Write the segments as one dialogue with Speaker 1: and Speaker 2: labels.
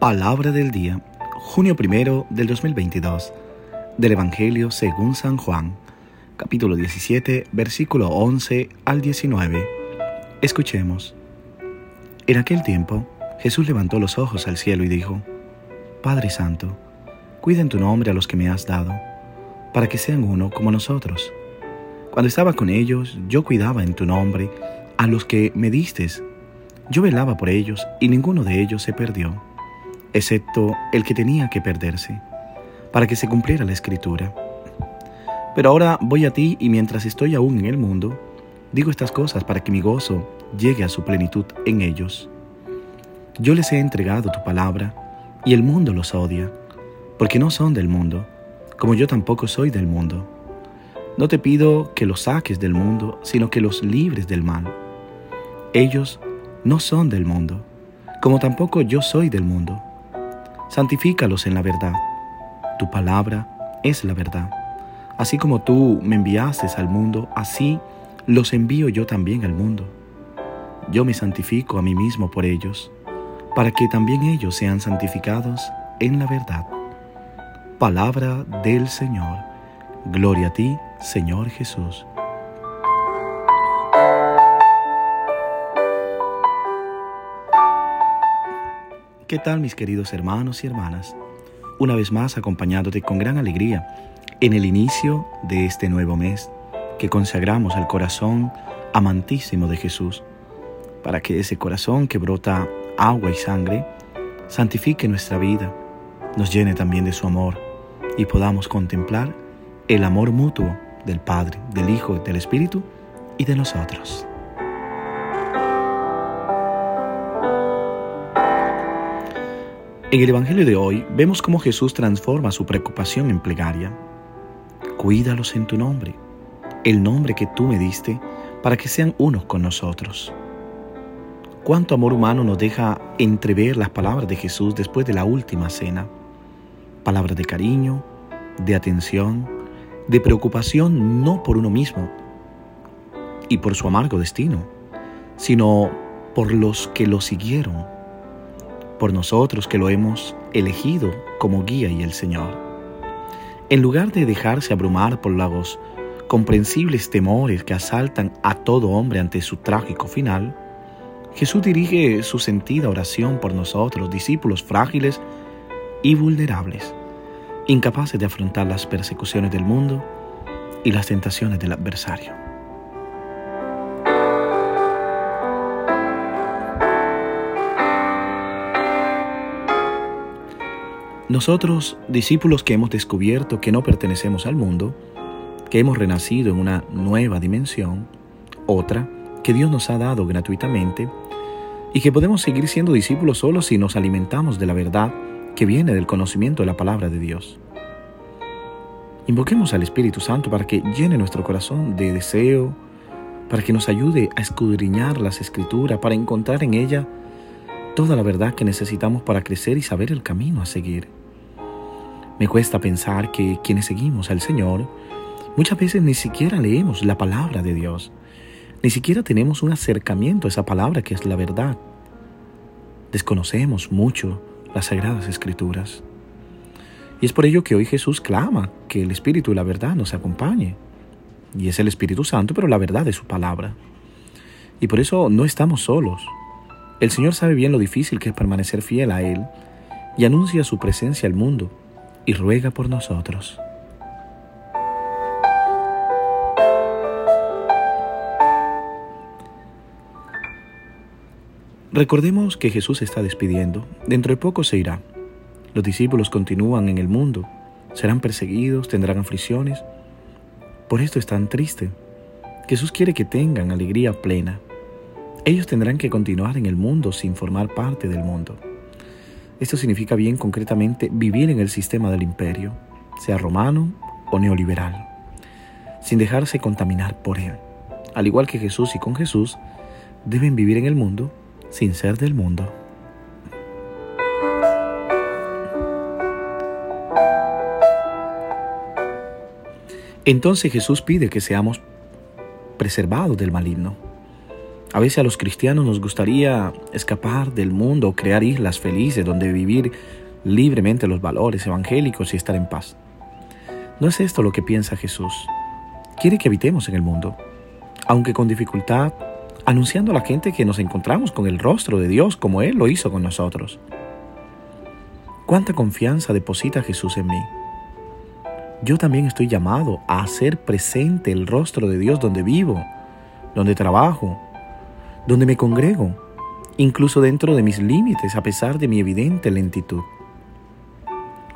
Speaker 1: Palabra del día, junio primero del 2022, del Evangelio según San Juan, capítulo 17, versículo 11 al 19. Escuchemos. En aquel tiempo, Jesús levantó los ojos al cielo y dijo, Padre Santo, cuida en tu nombre a los que me has dado, para que sean uno como nosotros. Cuando estaba con ellos, yo cuidaba en tu nombre a los que me distes. Yo velaba por ellos y ninguno de ellos se perdió excepto el que tenía que perderse, para que se cumpliera la escritura. Pero ahora voy a ti y mientras estoy aún en el mundo, digo estas cosas para que mi gozo llegue a su plenitud en ellos. Yo les he entregado tu palabra y el mundo los odia, porque no son del mundo, como yo tampoco soy del mundo. No te pido que los saques del mundo, sino que los libres del mal. Ellos no son del mundo, como tampoco yo soy del mundo santifícalos en la verdad. Tu palabra es la verdad. Así como tú me enviaste al mundo, así los envío yo también al mundo. Yo me santifico a mí mismo por ellos, para que también ellos sean santificados en la verdad. Palabra del Señor. Gloria a ti, Señor Jesús. ¿Qué tal mis queridos hermanos y hermanas? Una vez más acompañándote con gran alegría en el inicio de este nuevo mes que consagramos al corazón amantísimo de Jesús, para que ese corazón que brota agua y sangre santifique nuestra vida, nos llene también de su amor y podamos contemplar el amor mutuo del Padre, del Hijo, del Espíritu y de nosotros. En el Evangelio de hoy vemos cómo Jesús transforma su preocupación en plegaria. Cuídalos en tu nombre, el nombre que tú me diste, para que sean unos con nosotros. Cuánto amor humano nos deja entrever las palabras de Jesús después de la última cena. Palabras de cariño, de atención, de preocupación no por uno mismo y por su amargo destino, sino por los que lo siguieron por nosotros que lo hemos elegido como guía y el Señor. En lugar de dejarse abrumar por los comprensibles temores que asaltan a todo hombre ante su trágico final, Jesús dirige su sentida oración por nosotros, discípulos frágiles y vulnerables, incapaces de afrontar las persecuciones del mundo y las tentaciones del adversario. Nosotros, discípulos que hemos descubierto que no pertenecemos al mundo, que hemos renacido en una nueva dimensión, otra que Dios nos ha dado gratuitamente, y que podemos seguir siendo discípulos solo si nos alimentamos de la verdad que viene del conocimiento de la palabra de Dios. Invoquemos al Espíritu Santo para que llene nuestro corazón de deseo, para que nos ayude a escudriñar las escrituras, para encontrar en ella toda la verdad que necesitamos para crecer y saber el camino a seguir. Me cuesta pensar que quienes seguimos al Señor muchas veces ni siquiera leemos la palabra de Dios, ni siquiera tenemos un acercamiento a esa palabra que es la verdad. Desconocemos mucho las sagradas escrituras. Y es por ello que hoy Jesús clama que el Espíritu y la verdad nos acompañe. Y es el Espíritu Santo, pero la verdad es su palabra. Y por eso no estamos solos. El Señor sabe bien lo difícil que es permanecer fiel a Él y anuncia su presencia al mundo y ruega por nosotros. Recordemos que Jesús está despidiendo. Dentro de poco se irá. Los discípulos continúan en el mundo. Serán perseguidos, tendrán aflicciones. Por esto es tan triste. Jesús quiere que tengan alegría plena. Ellos tendrán que continuar en el mundo sin formar parte del mundo. Esto significa bien concretamente vivir en el sistema del imperio, sea romano o neoliberal, sin dejarse contaminar por él. Al igual que Jesús y con Jesús, deben vivir en el mundo sin ser del mundo. Entonces Jesús pide que seamos preservados del maligno. A veces a los cristianos nos gustaría escapar del mundo, crear islas felices donde vivir libremente los valores evangélicos y estar en paz. No es esto lo que piensa Jesús. Quiere que habitemos en el mundo, aunque con dificultad, anunciando a la gente que nos encontramos con el rostro de Dios como Él lo hizo con nosotros. ¿Cuánta confianza deposita Jesús en mí? Yo también estoy llamado a hacer presente el rostro de Dios donde vivo, donde trabajo, donde me congrego, incluso dentro de mis límites, a pesar de mi evidente lentitud.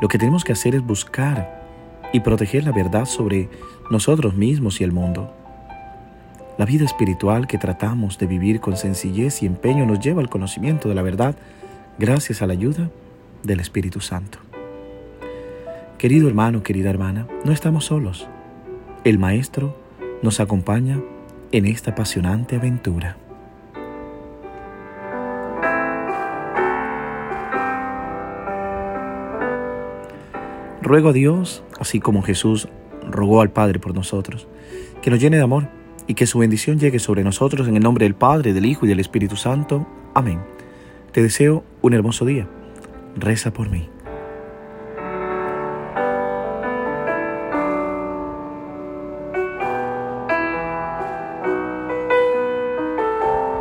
Speaker 1: Lo que tenemos que hacer es buscar y proteger la verdad sobre nosotros mismos y el mundo. La vida espiritual que tratamos de vivir con sencillez y empeño nos lleva al conocimiento de la verdad gracias a la ayuda del Espíritu Santo. Querido hermano, querida hermana, no estamos solos. El Maestro nos acompaña en esta apasionante aventura. Ruego a Dios, así como Jesús rogó al Padre por nosotros, que nos llene de amor y que su bendición llegue sobre nosotros en el nombre del Padre, del Hijo y del Espíritu Santo. Amén. Te deseo un hermoso día. Reza por mí.